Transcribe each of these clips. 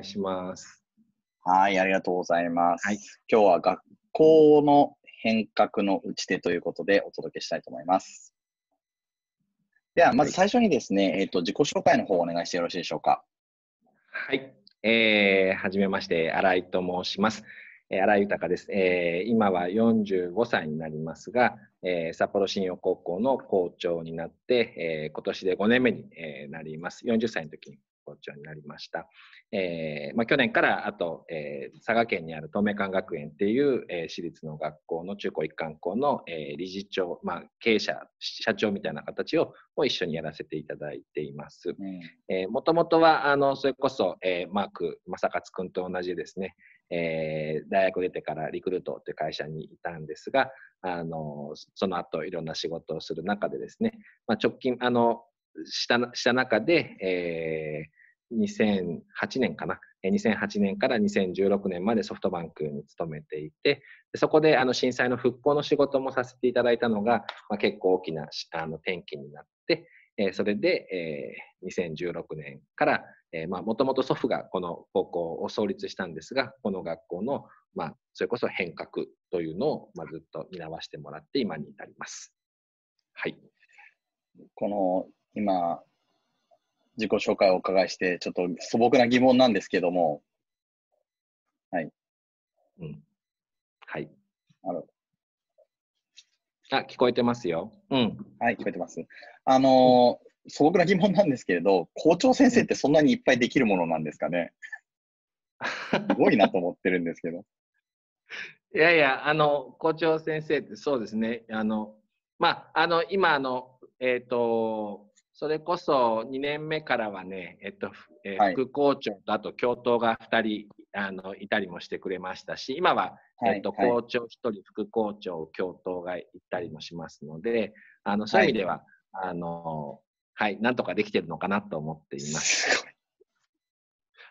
いします。はい、ありがとうございます。はい、今日は学校の変革の打ち手ということでお届けしたいと思います。では、まず最初にですね、はい、えっ、ー、と、自己紹介の方をお願いしてよろしいでしょうか。はい。えー、はじめまして、新井と申します。えー、新井豊です、えー。今は45歳になりますが、えー、札幌新陽高校の校長になって、えー、今年で5年目に、えー、なります。40歳の時に校長になりました。えーまあ、去年からあと、えー、佐賀県にある東明館学園っていう、えー、私立の学校の中高一貫校の、えー、理事長、まあ、経営者社長みたいな形をを一緒にやらせていただいています。もともとはあのそれこそ、えー、マーク正勝君と同じですね、えー、大学出てからリクルートという会社にいたんですがあのその後いろんな仕事をする中でですね、まあ、直近あのしたした中で、えー、2008年かな？2008年から2016年までソフトバンクに勤めていてそこであの震災の復興の仕事もさせていただいたのが、まあ、結構大きなあの転機になって、え、それで、えー、2016年からもともと祖父がこの高校を創立したんですがこの学校の、まあ、それこそ変革というのを、まあ、ずっと担わしてもらって今に至ります。はい、この今、自己紹介をお伺いして、ちょっと素朴な疑問なんですけども、はい。うん。はい。あのあ、聞こえてますよ。うん。はい、聞こえてます。あのー、素朴な疑問なんですけれど、校長先生ってそんなにいっぱいできるものなんですかね？すごいなと思ってるんですけど。いやいや、あの、校長先生ってそうですね。あの、まあ、あの、今、あの、えっ、ー、と、それこそ2年目からはね、えっとえー、副校長とあと教頭が2人あのいたりもしてくれましたし、今は、えっと、校長1人、副校長、教頭がいたりもしますので、あのそういう意味では、はい、あのはい、なんとかできてるのかなと思っています。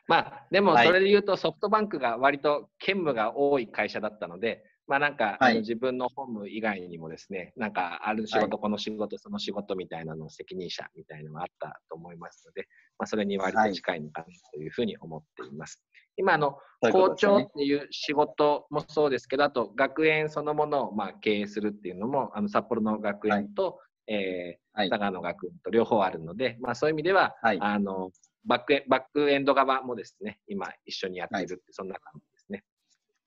まあ、でもそれで言うと、ソフトバンクが割と兼務が多い会社だったので、まあなんか、はい、あの自分の本務以外にもですね、なんかある仕事、はい、この仕事、その仕事みたいなの責任者みたいなのがあったと思いますので、まあ、それに割と近いのかなというふうに思っています。今あの、校長っていう仕事もそうですけど、あと学園そのものをまあ経営するっていうのも、あの札幌の学園と、はい、えー、佐賀の学園と両方あるので、まあ、そういう意味では、あのバックエバックエンド側もですね、今一緒にやっているって、そんな感じ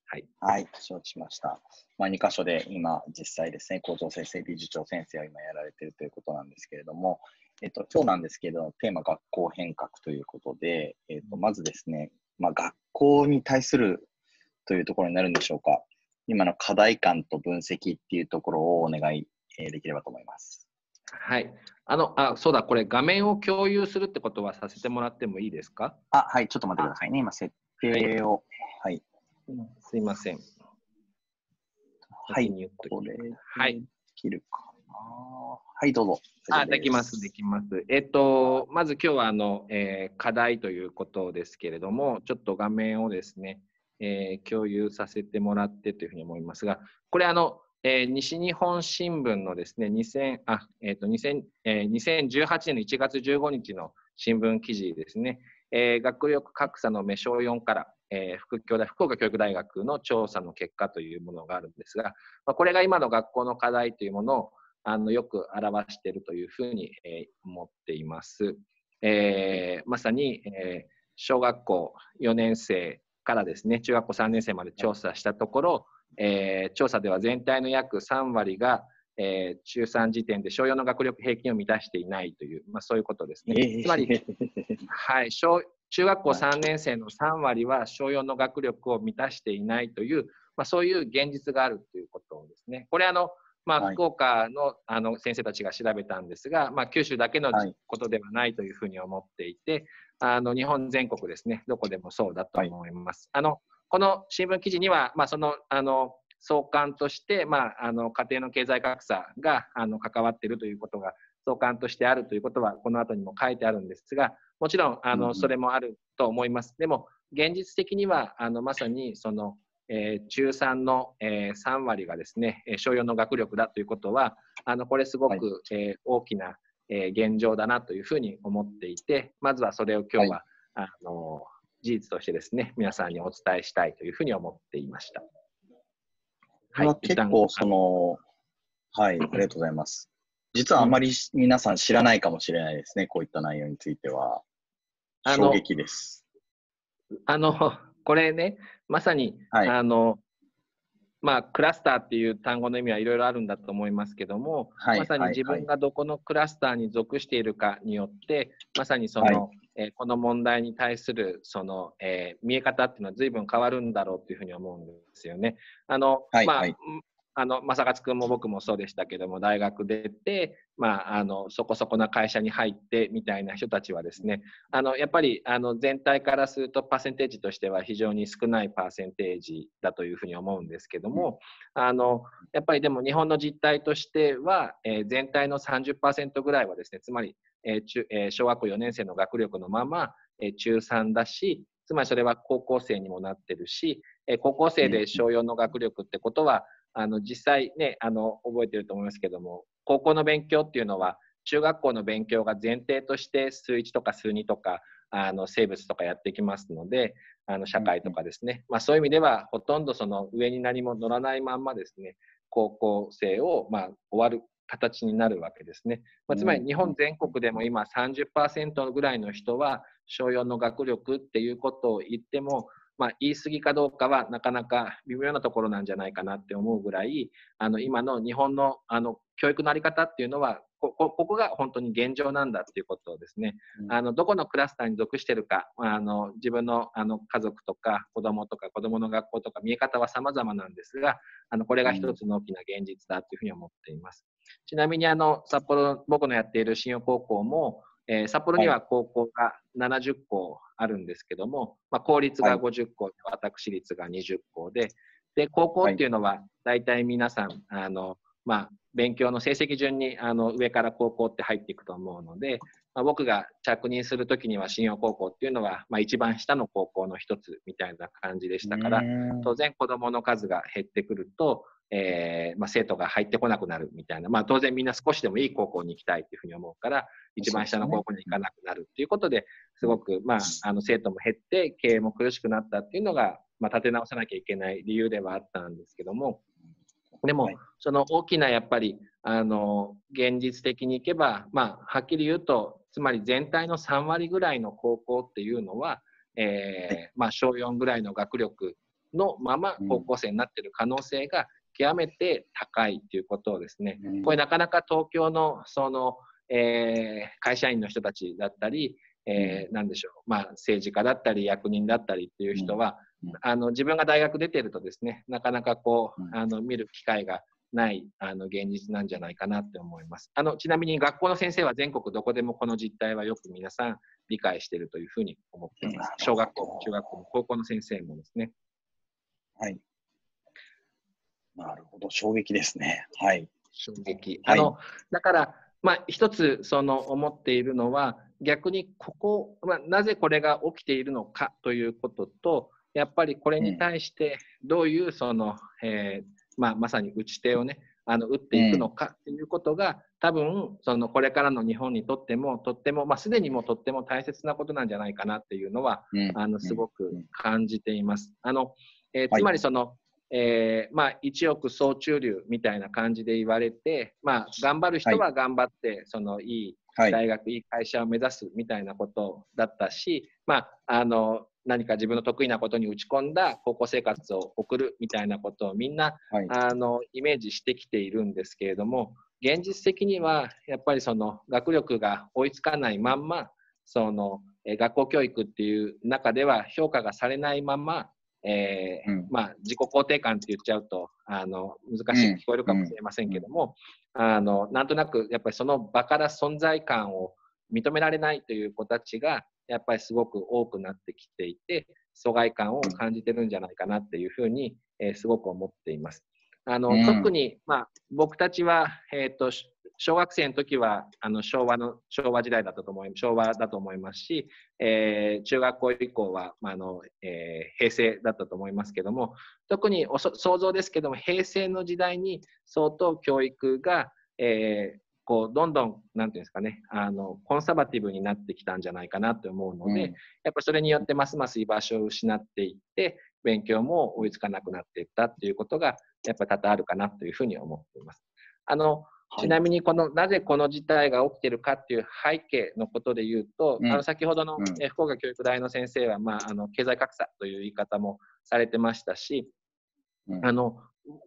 はい。はい、承知しました。まあ、2箇所で今、実際ですね、校長先生、理事長先生は今やられているということなんですけれども、えっと、今日なんですけど、テーマ、学校変革ということで、えっと、まずですね、まあ、学校に対するというところになるんでしょうか。今の課題感と分析っていうところをお願い、えできればと思います。はい。あの、あ、そうだ、これ画面を共有するってことはさせてもらってもいいですか？あ、はい、ちょっと待ってくださいね。今、設定を、はい、すいません。はい、これ、はい。できるかな。はい、どうぞ。あ、できます、できます。えっと、まず今日は、あの、えー、課題ということですけれども、ちょっと画面をですね、えー、共有させてもらってというふうに思いますが、これ、あの、えー、西日本新聞のですね、2000あえーと2000えー、2018年の1月15日の新聞記事ですね、えー、学力格差の目小4から、えー、福教大福岡教育大学の調査の結果というものがあるんですが、まあ、これが今の学校の課題というものをあのよく表しているというふうに、えー、思っています。えー、まさに、えー、小学校4年生からですね中学校3年生まで調査したところ、えー、調査では全体の約3割が、えー、中3時点で小4の学力平均を満たしていないという、まあ、そういうことですね。つまり、はい、小中学校3年生の3割は小4の学力を満たしていないという、まあ、そういう現実があるということですね。これあのまあ、福岡のあの先生たちが調べたんですが、まあ、九州だけのことではないというふうに思っていて、あの日本全国ですね、どこでもそうだと思います。あのこの新聞記事には、まあ、そのあの相関として、まあ、あの家庭の経済格差があの関わっているということが相関としてあるということはこの後にも書いてあるんですがもちろんあのそれもあると思います。でも現実的にはあのまさにその、えー、中3の、えー、3割がですね小4の学力だということはあのこれすごく、はい、えー、大きな、え現状だなというふうに思っていてまずはそれを今日は、はい、あの事実としてですね、皆さんにお伝えしたいというふうに思っていました。はい、結構その、はい、ありがとうございます。実はあまり皆さん知らないかもしれないですね、こういった内容については。衝撃です。あの、これね、まさに、はい、あの、まあ、クラスターっていう単語の意味はいろいろあるんだと思いますけども、はい、まさに自分がどこのクラスターに属しているかによって、まさにその、はい、えー、この問題に対するその、えー、見え方っていうのは随分変わるんだろうというふうに思うんですよね。あの、はい、まあ、あの正勝君も僕もそうでしたけども大学出て、まあ、あのそこそこな会社に入ってみたいな人たちはですねあのやっぱりあの全体からするとパーセンテージとしては非常に少ないパーセンテージだというふうに思うんですけどもあのやっぱりでも日本の実態としては、えー、全体の30%ぐらいはですねつまり、えー中えー、小学校4年生の学力のまま、えー、中3だしつまりそれは高校生にもなってるし、えー、高校生で小4の学力ってことは、あの実際ねあの覚えてると思いますけども高校の勉強っていうのは中学校の勉強が前提として数1とか数2とかあの生物とかやってきますのであの社会とかですね、まあ、そういう意味ではほとんどその上に何も乗らないまんまですね高校生をまあ終わる形になるわけですね、まあ、つまり日本全国でも今30%ぐらいの人は小4の学力っていうことを言ってもまあ、言い過ぎかどうかはなかなか微妙なところなんじゃないかなって思うぐらいあの今の日本のあの教育の在り方っていうのはこここが本当に現状なんだっていうことをですね、うん、あのどこのクラスターに属してるかあの自分のあの家族とか子供とか子供の学校とか見え方は様々なんですがあのこれが一つの大きな現実だというふうに思っています。ちなみにあの札幌僕のやっている信用高校もえー、札幌には高校が70校あるんですけども、まあ、公立が50校で、私立が20校で、で、高校っていうのは、大体皆さん、あの、まあ、勉強の成績順にあの上から高校って入っていくと思うので、まあ、僕が着任するときには信用高校っていうのは、まあ、一番下の高校の一つみたいな感じでしたから、当然子どもの数が減ってくると、えーまあ、生徒が入ってこなくなるみたいな、まあ、当然みんな少しでもいい高校に行きたいというふうに思うから一番下の高校に行かなくなるっていうことですごく、まあ、あの生徒も減って経営も苦しくなったっていうのが、まあ、立て直さなきゃいけない理由ではあったんですけどもでも、その大きなやっぱりあの現実的にいけば、まあ、はっきり言うとつまり全体の3割ぐらいの高校っていうのは、えーまあ、小4ぐらいの学力のまま高校生になっている可能性が極めて高いということをですね、これなかなか東京のその、えー、会社員の人たちだったり、えー、でしょう、まあ、政治家だったり役人だったりっていう人は、あの自分が大学出てるとですねなかなかこうあの見る機会がないあの現実なんじゃないかなって思います。あのちなみに学校の先生は全国どこでもこの実態はよく皆さん理解しているというふうに思っています。小学校も中学校も高校の先生もですね。はい。なるほど、衝撃ですね。はい。衝撃。あの、はい、だから、まあ、一つその思っているのは、逆にここ、まあ、なぜこれが起きているのかということと、やっぱりこれに対してどういうその、うん、えー、まあ、まさに打ち手をね、あの打っていくのかということが、多分そのこれからの日本にとってもとっても、まあ、すでにもとっても大切なことなんじゃないかなっていうのは、うん、あのすごく感じています。あのえー、つまりその、えー、まあ、一億総中流みたいな感じで言われて、まあ、頑張る人は頑張って、はい、そのいい大学、はい、いい会社を目指すみたいなことだったし、まあ、あの何か自分の得意なことに打ち込んだ高校生活を送るみたいなことをみんな、はい、あのイメージしてきているんですけれども現実的にはやっぱりその学力が追いつかないまんまその学校教育っていう中では評価がされないままえー、うん、まあ、自己肯定感って言っちゃうとあの難しく聞こえるかもしれませんけども、うん、あのなんとなくやっぱりその場から存在感を認められないという子たちがやっぱりすごく多くなってきていて疎外感を感じてるんじゃないかなっていうふうに、えー、すごく思っています。あの、うん、特に、まあ、僕たちは、えーと小学生の時はあの昭和の昭和時代だったと思い昭和だと思いますし、えー、中学校以降は、まあのえー、平成だったと思いますけども特に想像ですけども平成の時代に相当教育が、えーこうどんどんなんていうんですかねあのコンサバティブになってきたんじゃないかなと思うので、うん、やっぱそれによってますます居場所を失っていって勉強も追いつかなくなっていったっていうことがやっぱ多々あるかなというふうに思っています。あのちなみにこの、なぜこの事態が起きているかっていう背景のことで言うと、うん、あの先ほどの、うん、福岡教育大の先生は、まあ、あの経済格差という言い方もされてましたし、うん、あの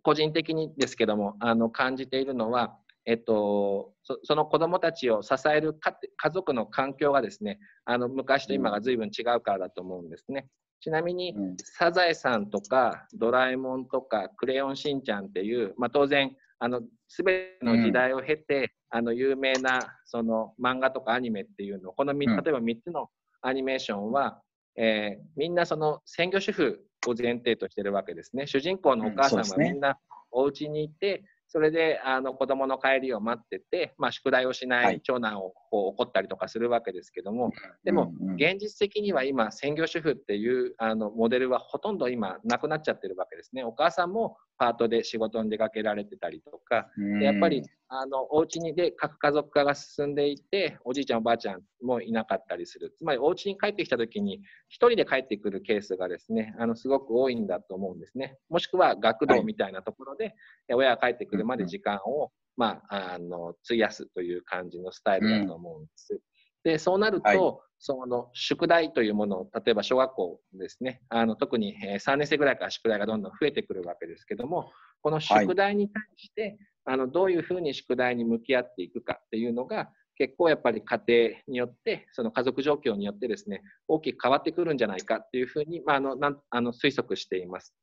個人的にですけどもあの感じているのは、えっと、そその子どもたちを支える家族の環境がですねあの昔と今が随分違うからだと思うんですね。ちなみに、サザエさんとかドラえもんとかクレヨンしんちゃんっていう、まあ、当然あの全ての時代を経て、うん、あの有名なその漫画とかアニメっていうのこの、例えば3つのアニメーションは、えー、みんなその専業主婦を前提としてるわけですね。主人公のお母さんはみんなお家にいて、それであの子供の帰りを待ってて、まあ、宿題をしない長男をこう怒ったりとかするわけですけども、でも現実的には今専業主婦っていうあのモデルはほとんど今なくなっちゃってるわけですね。お母さんもパートで仕事に出かけられてたりとか、でやっぱりあのお家にで核家族化が進んでいて、おじいちゃん、おばあちゃんもいなかったりする、つまりお家に帰ってきたときに、1人で帰ってくるケースがですねあのすごく多いんだと思うんですね。もしくは学童みたいなところで、はい、親が帰ってくるまで時間を、まあ、あの費やすという感じのスタイルだと思うんです。でそうなると、はい、その宿題というものを例えば小学校ですねあの特に3年生ぐらいから宿題がどんどん増えてくるわけですけどもこの宿題に対して、はい、あのどういうふうに宿題に向き合っていくかっていうのが結構やっぱり家庭によってその家族状況によってですね大きく変わってくるんじゃないかっていうふうに、まあ、あのなんあの推測しています。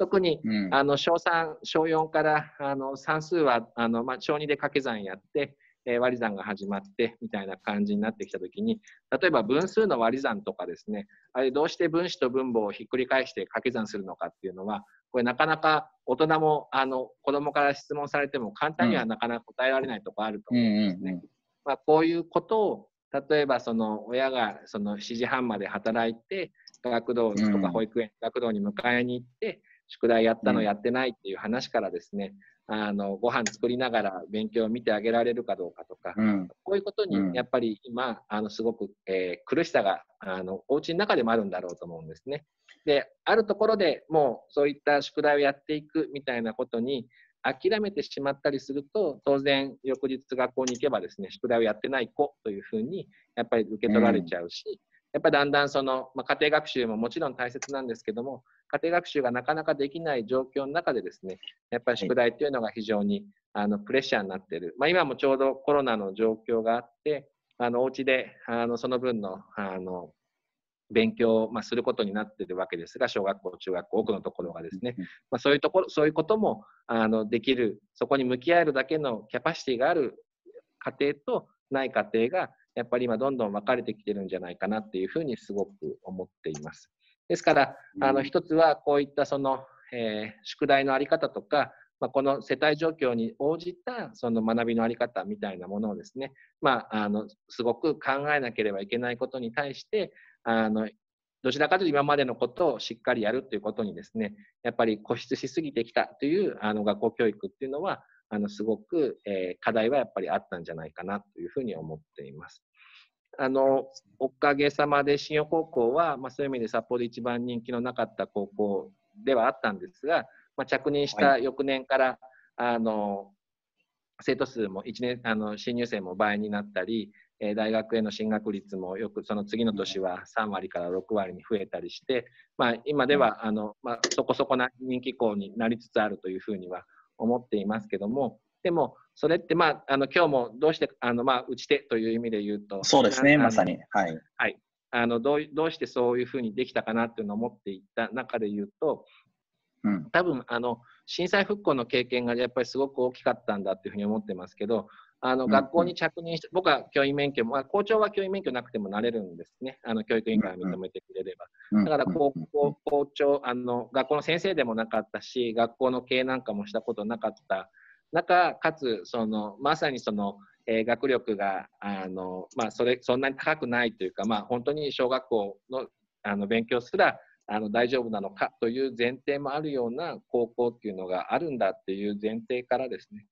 特に、うん、あの小3、小4からあの算数はあの、まあ、小2で掛け算やって、え割り算が始まってみたいな感じになってきたときに、例えば分数の割り算とかですね、あれどうして分子と分母をひっくり返して掛け算するのかっていうのは、これなかなか大人もあの子供から質問されても簡単にはなかなか答えられないところあると思うんですね。まあ、こういうことを例えばその親がその7時半まで働いて学童とか保育園、学童に迎えに行って宿題やったのやってないっていう話からですね、あのご飯作りながら勉強を見てあげられるかどうかとか、うん、こういうことにやっぱり今、あのすごく、えー、苦しさがあのお家の中でもあるんだろうと思うんですね。であるところでもうそういった宿題をやっていくみたいなことに諦めてしまったりすると当然翌日学校に行けばですね宿題をやってない子というふうにやっぱり受け取られちゃうし、うん、やっぱりだんだんその、まあ、家庭学習ももちろん大切なんですけども家庭学習がなかなかできない状況の中でですね、やっぱり宿題というのが非常にあのプレッシャーになっている。まあ、今もちょうどコロナの状況があって、あのお家であのその分のあの勉強を、まあ、することになっているわけですが、小学校、中学校、多くのところがですね、まあ、そういうところ、そういうこともあのできる、そこに向き合えるだけのキャパシティがある家庭とない家庭が、やっぱり今どんどん分かれてきてるんじゃないかなっていうふうにすごく思っています。ですから、あの一つはこういったその、えー、宿題の在り方とか、まあ、この世帯状況に応じたその学びの在り方みたいなものをですね、まあ、あのすごく考えなければいけないことに対してあのどちらかというと今までのことをしっかりやるということにですねやっぱり固執しすぎてきたというあの学校教育っていうのはあのすごく、えー、課題はやっぱりあったんじゃないかなというふうに思っています。あのおかげさまで信用高校は、まあ、そういう意味で札幌で一番人気のなかった高校ではあったんですが、まあ、着任した翌年から、はい、あの生徒数も1年あの新入生も倍になったり、えー、大学への進学率もよくその次の年は3割から6割に増えたりして、まあ、今ではあの、まあ、そこそこな人気校になりつつあるというふうには思っていますけどもでもそれって、まあ、あの今日もどうしてあの、まあ、打ち手という意味で言うと、そうですね、まさに。はい、はい、あのどうどうしてそういうふうにできたかなっていうのを思っていった中で言うと、うん、多分あの震災復興の経験がやっぱりすごく大きかったんだっていうふうに思ってますけど、あの学校に着任して、うん、僕は教員免許も、校長は教員免許なくてもなれるんですね、あの教育委員会が認めてくれれば。だから高校、校長あの、学校の先生でもなかったし、学校の経営なんかもしたことなかった中、かつそのまさにその、えー、学力があの、まあ、それそんなに高くないというか、まあ、本当に小学校のあの勉強すらあの大丈夫なのかという前提もあるような高校っていうのがあるんだっていう前提からですね。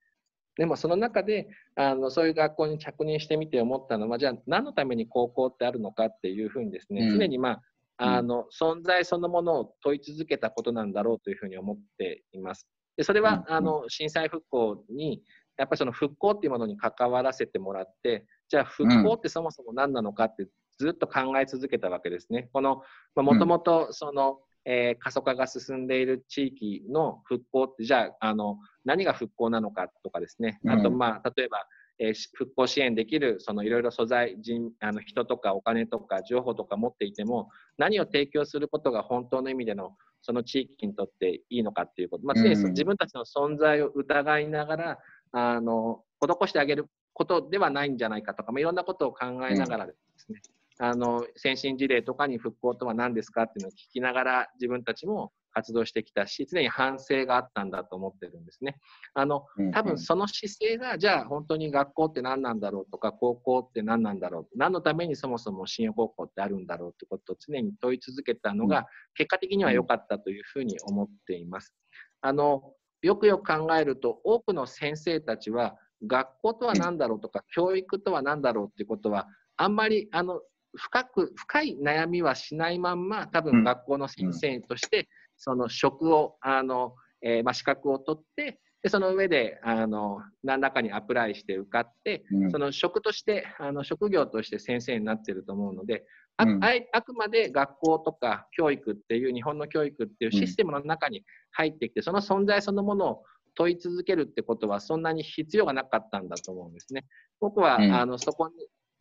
でもその中であのそういう学校に着任してみて思ったのはじゃあ何のために高校ってあるのかっていうふうにですね、うん、常にまああの存在そのものを問い続けたことなんだろうというふうに思っています。でそれは、あの震災復興にやっぱりその復興っていうものに関わらせてもらってじゃあ復興ってそもそも何なのかってずっと考え続けたわけですね。このもともとその、えー、過疎化が進んでいる地域の復興ってじゃああの何が復興なのかとかですね。あとまあ例えばえー、復興支援できるそのいろいろ素材人あの人とかお金とか情報とか持っていても何を提供することが本当の意味でのその地域にとっていいのかっていうこと、まあ、常に自分たちの存在を疑いながら、あの施してあげることではないんじゃないかとか、まあ、いろんなことを考えながらですね、あの先進事例とかに復興とは何ですかっていうのを聞きながら自分たちも活動してきたし常に反省があったんだと思ってるんですね。あの多分その姿勢がじゃあ本当に学校って何なんだろうとか高校って何なんだろう何のためにそもそも新高校ってあるんだろうってことを常に問い続けたのが結果的には良かったというふうに思っています。あのよくよく考えると多くの先生たちは学校とは何だろうとか教育とは何だろうっていうことはあんまりあの深く深い悩みはしないまんま多分学校の先生としてその職をあの、えー、まあ、資格を取ってでその上であの何らかにアプライして受かって、その職としてあの職業として先生になってると思うのであ,、あくまで学校とか教育っていう日本の教育っていうシステムの中に入ってきてその存在そのものを問い続けるってことはそんなに必要がなかったんだと思うんですね。僕は、あのそこに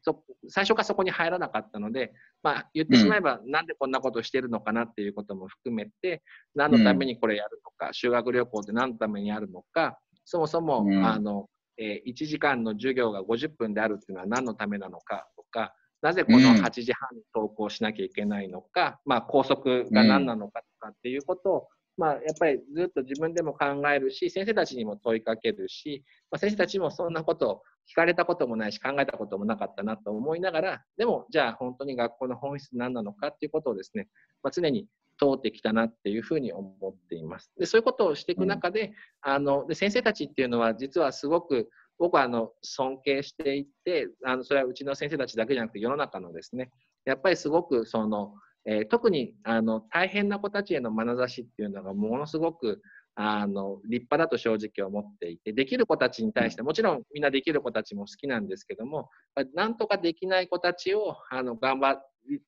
そ最初からそこに入らなかったので、まあ、言ってしまえば、なんでこんなことをしてるのかなっていうことも含めて、何のためにこれやるのか、修学旅行って何のためにやるのか、そもそも、あのえー、1時間の授業が50分であるっていうのは何のためなのかとか、なぜこの8時半に登校しなきゃいけないのか、まあ、校則が何なのかとかっていうことを、まあ、やっぱりずっと自分でも考えるし、先生たちにも問いかけるし、まあ、先生たちもそんなことを聞かれたこともないし、考えたこともなかったなと思いながら、でも、じゃあ本当に学校の本質何なのかっていうことをですね、まあ、常に通ってきたなっていうふうに思っています。でそういうことをしていく中で、うん、あので先生たちっていうのは実はすごく僕はあの尊敬していてあのそれはうちの先生たちだけじゃなくて世の中のですねやっぱりすごくそのえー、特にあの大変な子たちへの眼差しっていうのがものすごくあの立派だと正直思っていてできる子たちに対してもちろんみんなできる子たちも好きなんですけどもなんとかできない子たちをあの頑張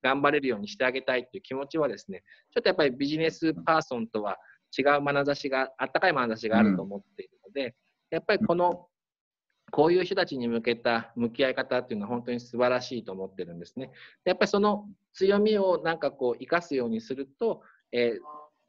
頑張れるようにしてあげたいっていう気持ちはですねちょっとやっぱりビジネスパーソンとは違う眼差しがあったかい眼差しがあると思っているので、やっぱりこのこういう人たちに向けた向き合い方っていうのは本当に素晴らしいと思ってるんですね。やっぱりその強みをなんかこう生かすようにすると、えー、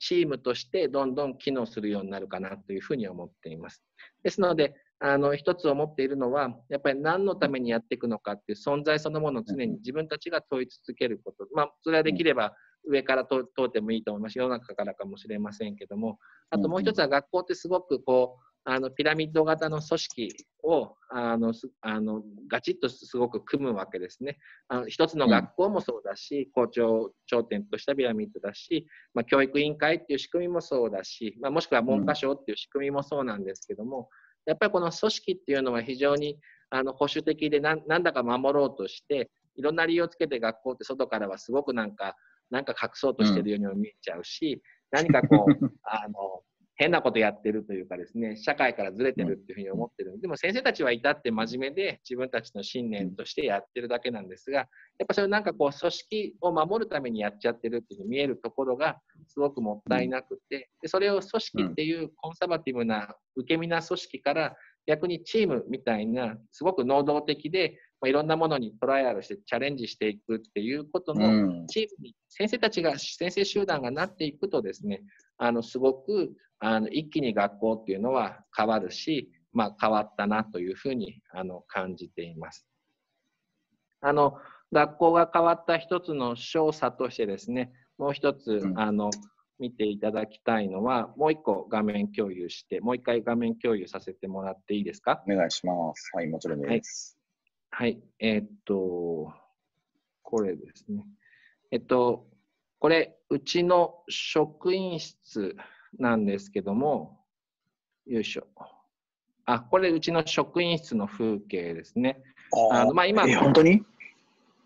チームとしてどんどん機能するようになるかなというふうに思っています。ですので、あの一つ思っているのは、やっぱり何のためにやっていくのかっていう存在そのものを常に自分たちが問い続けること、まあ、それはできれば上から通ってもいいと思います。世の中からかもしれませんけども、あともう一つは学校ってすごくこうあのピラミッド型の組織をあのあのガチッとすごく組むわけですね。あの一つの学校もそうだし、校長頂点としたピラミッドだし、まあ、教育委員会っていう仕組みもそうだし、まあ、もしくは文科省っていう仕組みもそうなんですけども、やっぱりこの組織っていうのは非常にあの保守的でなんだか守ろうとして、いろんな理由をつけて学校って外からはすごくなんか、なんか隠そうとしてるようにも見えちゃうし、何かこう、あの、変なことやってるというかですね、社会からずれてるっていうふうに思ってる。でも先生たちはいたって真面目で自分たちの信念としてやってるだけなんですが、やっぱそれなんかこう組織を守るためにやっちゃってるっていうに見えるところがすごくもったいなくて、でそれを組織っていうコンサバティブな受け身な組織から逆にチームみたいなすごく能動的でまあ、いろんなものにトライアルしてチャレンジしていくっていうことのチームに先生たちが先生集団がなっていくとですねあのすごくあの一気に学校っていうのは変わるし、まあ、変わったなというふうにあの感じています。あの学校が変わった一つの少佐としてですねもう一つ、あの見ていただきたいのは、もう一個画面共有して、もう一回画面共有させてもらっていいですか？お願いします。はい、もちろんです。はい、えー、っと、これですね。えっと、これ、うちの職員室なんですけども、よいしょ。あ、これうちの職員室の風景ですね。あのまあ今、えー、本当に？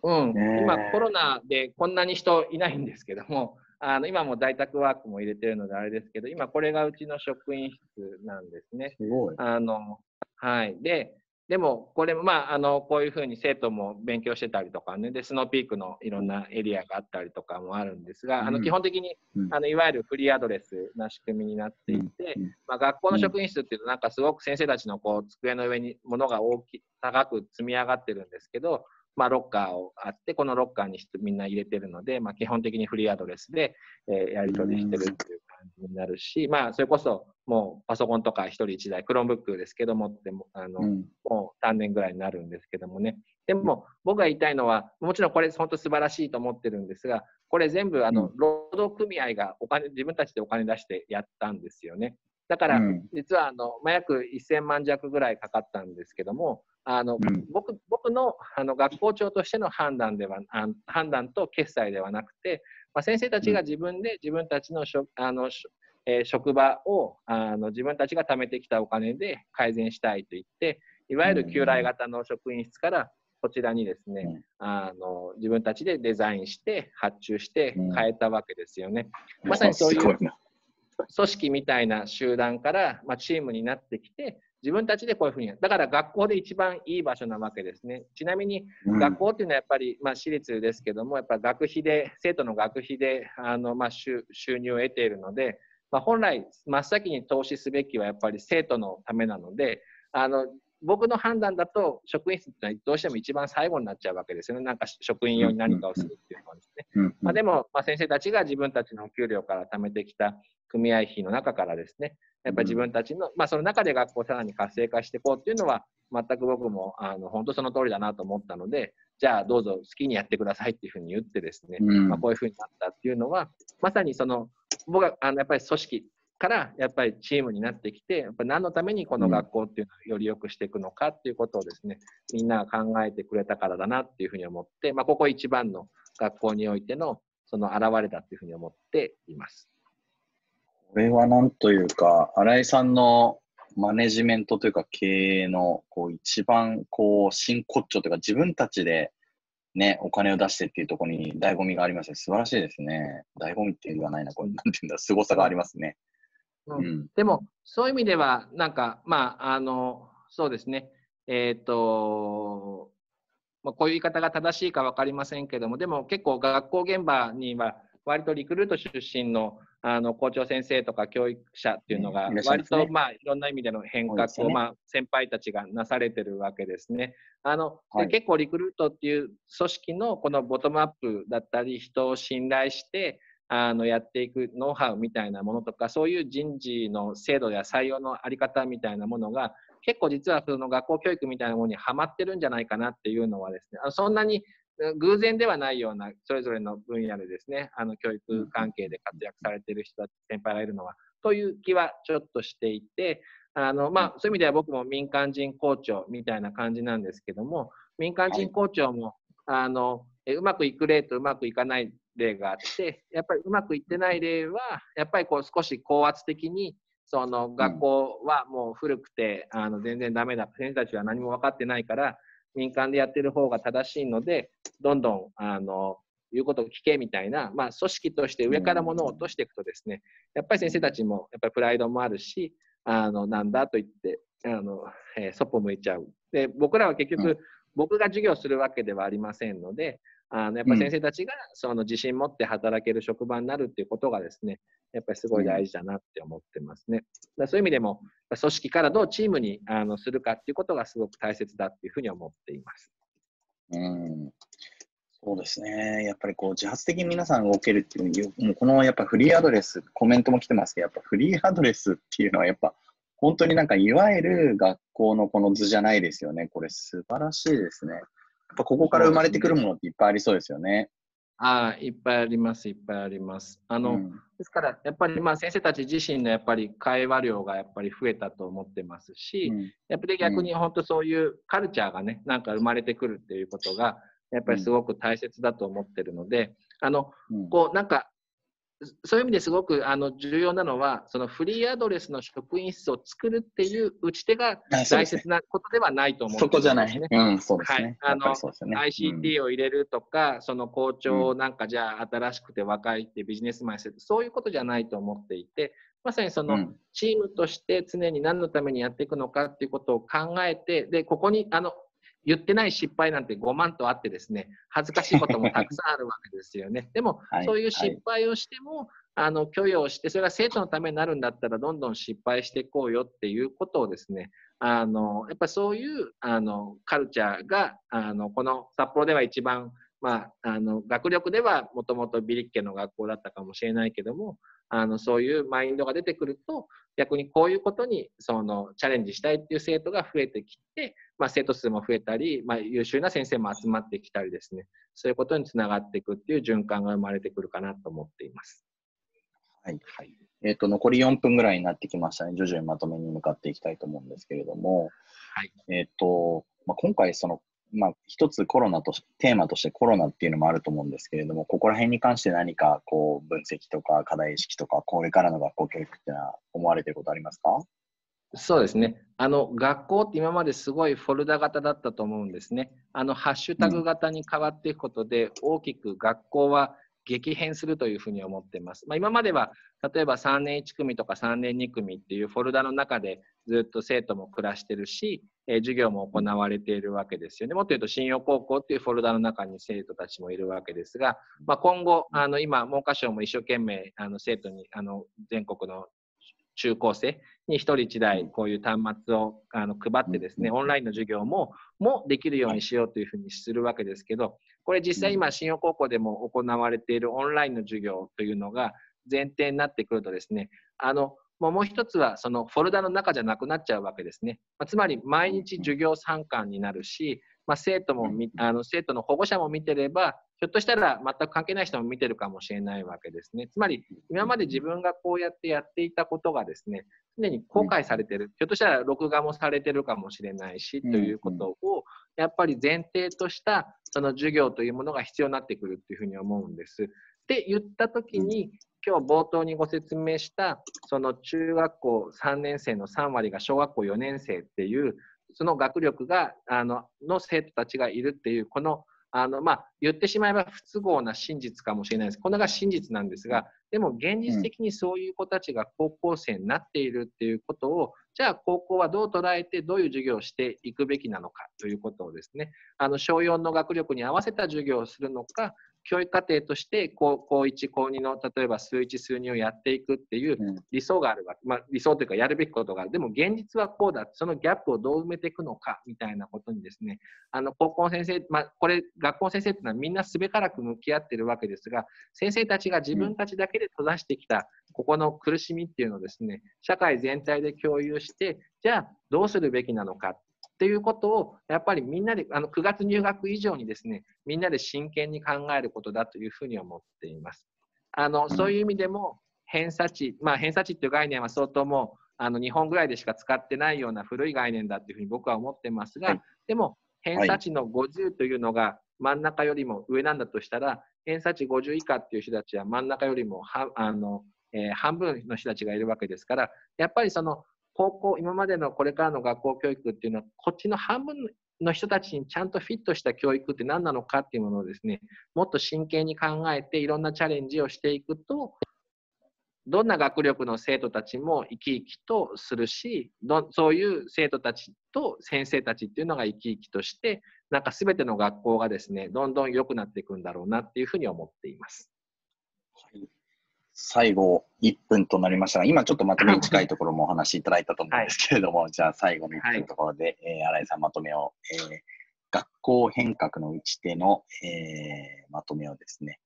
うん、今コロナでこんなに人いないんですけども、あの今も在宅ワークも入れてるのであれですけど、今これがうちの職員室なんですね。すごい。あのはい。で、でも、これ、まあ、あの、こういうふうに生徒も勉強してたりとかね、で、スノーピークのいろんなエリアがあったりとかもあるんですが、うん、あの、基本的に、うん、あの、いわゆるフリーアドレスな仕組みになっていて、うん、まあ、学校の職員室っていうと、なんかすごく先生たちのこう、机の上に物が大き、高く積み上がってるんですけど、まあ、ロッカーをあって、このロッカーにみんな入れてるので、まあ、基本的にフリーアドレスで、えー、やり取りしてるっていう感じになるし、まあ、それこそ、もうパソコンとか1人1台、 Chromebook ですけどもっても、あの、うん、もう3年ぐらいになるんですけどもね。でも、僕が言いたいのは、もちろんこれ本当素晴らしいと思ってるんですが、これ全部、あの、労働組合がお金、自分たちでお金出してやったんですよね。だから、実はあの、まあ、約1000万弱ぐらいかかったんですけども、あの、うん、僕僕のあの学校長としての判断ではあ判断と決済ではなくて、まあ、先生たちが自分で自分たちのしょあのえー、職場をあの自分たちが貯めてきたお金で改善したいと言っていわゆる旧来型の職員室からこちらにですね、うん、あの自分たちでデザインして発注して変えたわけですよね。うん、まさにそういう組織みたいな集団から、まあ、チームになってきて自分たちでこういうふうにだから学校で一番いい場所なわけですね。ちなみに学校っていうのはやっぱり、まあ、私立ですけども、やっぱ学費で、生徒の学費であの、まあ、収入を得ているので、まあ、本来真っ先に投資すべきはやっぱり生徒のためなので、あの僕の判断だと職員室ってのはどうしても一番最後になっちゃうわけですよね。なんか職員用に何かをするっていうのはですね。まあ、でも、まあ、先生たちが自分たちのお給料から貯めてきた組合費の中からですね、やっぱり自分たちの、まあ、その中で学校をさらに活性化していこうっていうのは、全く僕もあの本当その通りだなと思ったので、じゃあどうぞ好きにやってくださいっていうふうに言ってですね、うん、まあ、こういうふうになったっていうのは、まさにその、僕はあのやっぱり組織からやっぱりチームになってきて、やっぱ何のためにこの学校っていうのをより良くしていくのかっていうことをですね、みんなが考えてくれたからだなっていうふうに思って、まあ、ここ一番の学校においてのその現れだっていうふうに思っています。これはなんというか、新井さんのマネジメントというか経営のこう一番こう真骨頂というか自分たちでね、お金を出してっていうところに醍醐味がありますね。素晴らしいですね。醍醐味って言わないな、これ、なんていうんだ、凄さがありますね。うん、うん、でも、そういう意味では、なんか、まあ、あの、そうですね。えっ、ー、と、まあ、こういう言い方が正しいか分かりませんけども、でも結構学校現場には割とリクルート出身のあの校長先生とか教育者っていうのが、割と、まあ、いろんな意味での変革を、まあ、先輩たちがなされてるわけですね。あの、で結構リクルートっていう組織のこのボトムアップだったり、人を信頼して、あのやっていくノウハウみたいなものとか、そういう人事の制度や採用のあり方みたいなものが、結構実はその学校教育みたいなものにはまってるんじゃないかなっていうのはですね、そんなに偶然ではないようなそれぞれの分野でですね、あの教育関係で活躍されている人たち、先輩がいるのは、という気はちょっとしていて、あのまあ、そういう意味では僕も民間人校長みたいな感じなんですけども、民間人校長も、あのうまくいく例とうまくいかない例があって、やっぱりうまくいってない例は、やっぱりこう少し高圧的に、その学校はもう古くて、あの全然ダメだ、先生たちは何も分かってないから、民間でやってる方が正しいので、どんどん、あの、言うことを聞けみたいな、まあ、組織として上からものを落としていくとですね、やっぱり先生たちも、やっぱりプライドもあるし、あの、なんだと言って、あの、えー、そっぽ向いちゃう。で、僕らは結局、僕が授業するわけではありませんので、あのやっぱり先生たちがその自信持って働ける職場になるっていうことがですね、やっぱりすごい大事だなって思ってますね。だそういう意味でも、組織からどうチームにあのするかっていうことがすごく大切だっていうふうに思っています。うんそうですね。やっぱりこう自発的に皆さんが動けるっていう、もうこのやっぱフリーアドレス、コメントも来てますけど、やっぱフリーアドレスっていうのはやっぱ本当になんかいわゆる学校のこの図じゃないですよね。これ素晴らしいですね。やっぱここから生まれてくるものっていっぱいありそうですよね。ああ、いっぱいあります、いっぱいあります。あの、うん、ですから、やっぱりまあ先生たち自身のやっぱり会話量がやっぱり増えたと思ってますし、うん、やっぱり逆に本当そういうカルチャーがね、なんか生まれてくるっていうことが、やっぱりすごく大切だと思ってるので、あの、こうなんか、そういう意味ですごくあの重要なのは、そのフリーアドレスの職員室を作るっていう打ち手が大切なことではないと思うんです、ね、そこじゃない。ね。うん、そうですね。はい、あの、ね、ICT を入れるとか、うん、その校長をなんかじゃあ新しくて若いってビジネスマンにする、そういうことじゃないと思っていて、まさにそのチームとして常に何のためにやっていくのかっていうことを考えて、で、ここにあの言ってない失敗なんて5万とあってですね、恥ずかしいこともたくさんあるわけですよね。でも、そういう失敗をしても、あの許容して、それが生徒のためになるんだったら、どんどん失敗していこうよっていうことをですね、あのやっぱそういうあのカルチャーがあのこの札幌では一番、まあ、あの学力ではもともとビリッケの学校だったかもしれないけども、あのそういうマインドが出てくると、逆にこういうことにそのチャレンジしたいっていう生徒が増えてきて、まあ、生徒数も増えたり、まあ、優秀な先生も集まってきたりですね、そういうことにつながっていくっていう循環が生まれてくるかなと思っています。はい。はい、えっ、ー、と、残り4分ぐらいになってきましたね。徐々にまとめに向かっていきたいと思うんですけれども、はい。えっ、ー、と、まあ、今回、その、まあ、一つコロナとテーマとしてコロナっていうのもあると思うんですけれども、ここら辺に関して何かこう分析とか課題意識とか、これからの学校教育っていうのは思われてることありますか？そうですね。あの、学校って今まですごいフォルダ型だったと思うんですね。あの、ハッシュタグ型に変わっていくことで、大きく学校は激変するというふうに思ってます。まあ、今までは例えば3年1組とか3年2組っていうフォルダの中でずっと生徒も暮らしてるし、えー、授業も行われているわけですよね。もっと言うと信用高校っていうフォルダの中に生徒たちもいるわけですが、まあ、今後あの今文科省も一生懸命あの生徒にあの全国の中高生に1人1台こういう端末をあの配ってですね、オンラインの授業ももできるようにしようというふうにするわけですけど、これ実際今、信用高校でも行われているオンラインの授業というのが前提になってくるとですね、あのもう一つはそのフォルダの中じゃなくなっちゃうわけですね。まあ、つまり毎日授業参観になるし、まあ、生徒もあの生徒の保護者も見てればひょっとしたら全く関係ない人も見てるかもしれないわけですね。つまり、今まで自分がこうやってやっていたことがですね、常に後悔されてる、ひょっとしたら録画もされてるかもしれないし、ということを、やっぱり前提としたその授業というものが必要になってくるっていうふうに思うんです。って言ったときに、今日冒頭にご説明したその中学校3年生の3割が小学校4年生っていうその学力があのの生徒たちがいるっていうこのあの、まあ、言ってしまえば不都合な真実かもしれないです。これが真実なんですが、でも現実的にそういう子たちが高校生になっているっていうことを、じゃあ高校はどう捉えてどういう授業をしていくべきなのかということをですね、あの小4の学力に合わせた授業をするのか、教育課程として高高1、高2の例えば数1、数2をやっていくっていう理想があるわけ、まあ、理想というかやるべきことがある。でも現実はこうだ。そのギャップをどう埋めていくのかみたいなことにですね、あの高校の先生、まあ、これ学校の先生っていうのはみんなすべからく向き合ってるわけですが、先生たちが自分たちだけで閉ざしてきたここの苦しみっていうのをですね、社会全体で共有して、じゃあどうするべきなのかっていうことを、やっぱりみんなで、あの9月入学以上にですね、みんなで真剣に考えることだというふうに思っています。あのそういう意味でも、偏差値、まあ、偏差値っていう概念は相当もうあの日本ぐらいでしか使ってないような古い概念だというふうに僕は思ってますが、はい、でも偏差値の50というのが真ん中よりも上なんだとしたら、偏差値50以下っていう人たちは真ん中よりもはあの、えー、半分の人たちがいるわけですから、やっぱりその高校、今までのこれからの学校教育っていうのは、こっちの半分の人たちにちゃんとフィットした教育って何なのかっていうものをですね、もっと真剣に考えていろんなチャレンジをしていくと、どんな学力の生徒たちも生き生きとするしどそういう生徒たちと先生たちっていうのが生き生きとしてなんか全ての学校がですねどんどん良くなっていくんだろうなっていうふうに思っています。最後1分となりましたが、今ちょっとまとめに近いところもお話しいただいたと思うんですけれども、はい、じゃあ最後の1分のところで、はい、えー、新井さんまとめを、えー、学校変革の打ち手の、えー、まとめをですね、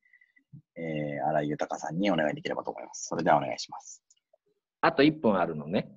えー、新井豊さんにお願いできればと思います。それではお願いします。あと1分あるのね。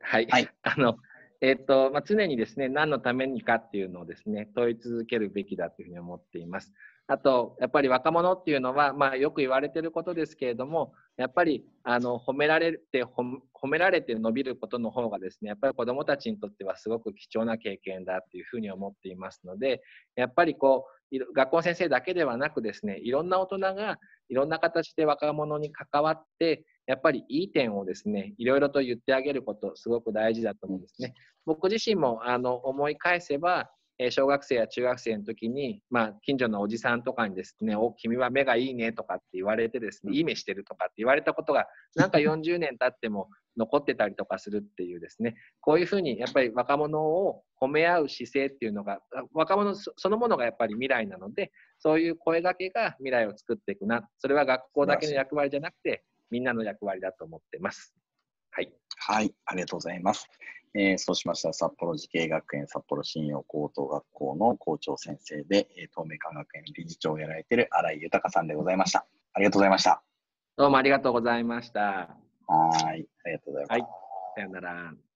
はい。はい、あのえーとまあ、常にですね何のためにかっていうのをですね問い続けるべきだというふうに思っています。あと、やっぱり若者っていうのは、まあ、よく言われてることですけれども、やっぱりあの褒められて褒められて伸びることの方がですね、やっぱり子どもたちにとってはすごく貴重な経験だっていうふうに思っていますので、やっぱりこう学校先生だけではなくですね、いろんな大人がいろんな形で若者に関わって、やっぱりいい点をですね、いろいろと言ってあげること、すごく大事だと思うんですね。僕自身もあの思い返せば、小学生や中学生の時に、まあ、近所のおじさんとかにですね、お、君は目がいいねとかって言われてですね、いい目してるとかって言われたことが、なんか40年経っても残ってたりとかするっていうですね、こういうふうにやっぱり若者を褒め合う姿勢っていうのが、若者そのものがやっぱり未来なので、そういう声がけが未来を作っていくな。それは学校だけの役割じゃなくて、みんなの役割だと思ってます。はい。はい、ありがとうございます。えー、そうしましたら、札幌慈恵学園札幌信用高等学校の校長先生で、えー、東明館学園理事長をやられている新井豊さんでございました。ありがとうございました。どうもありがとうございました。はい、ありがとうございます。はい、さよなら。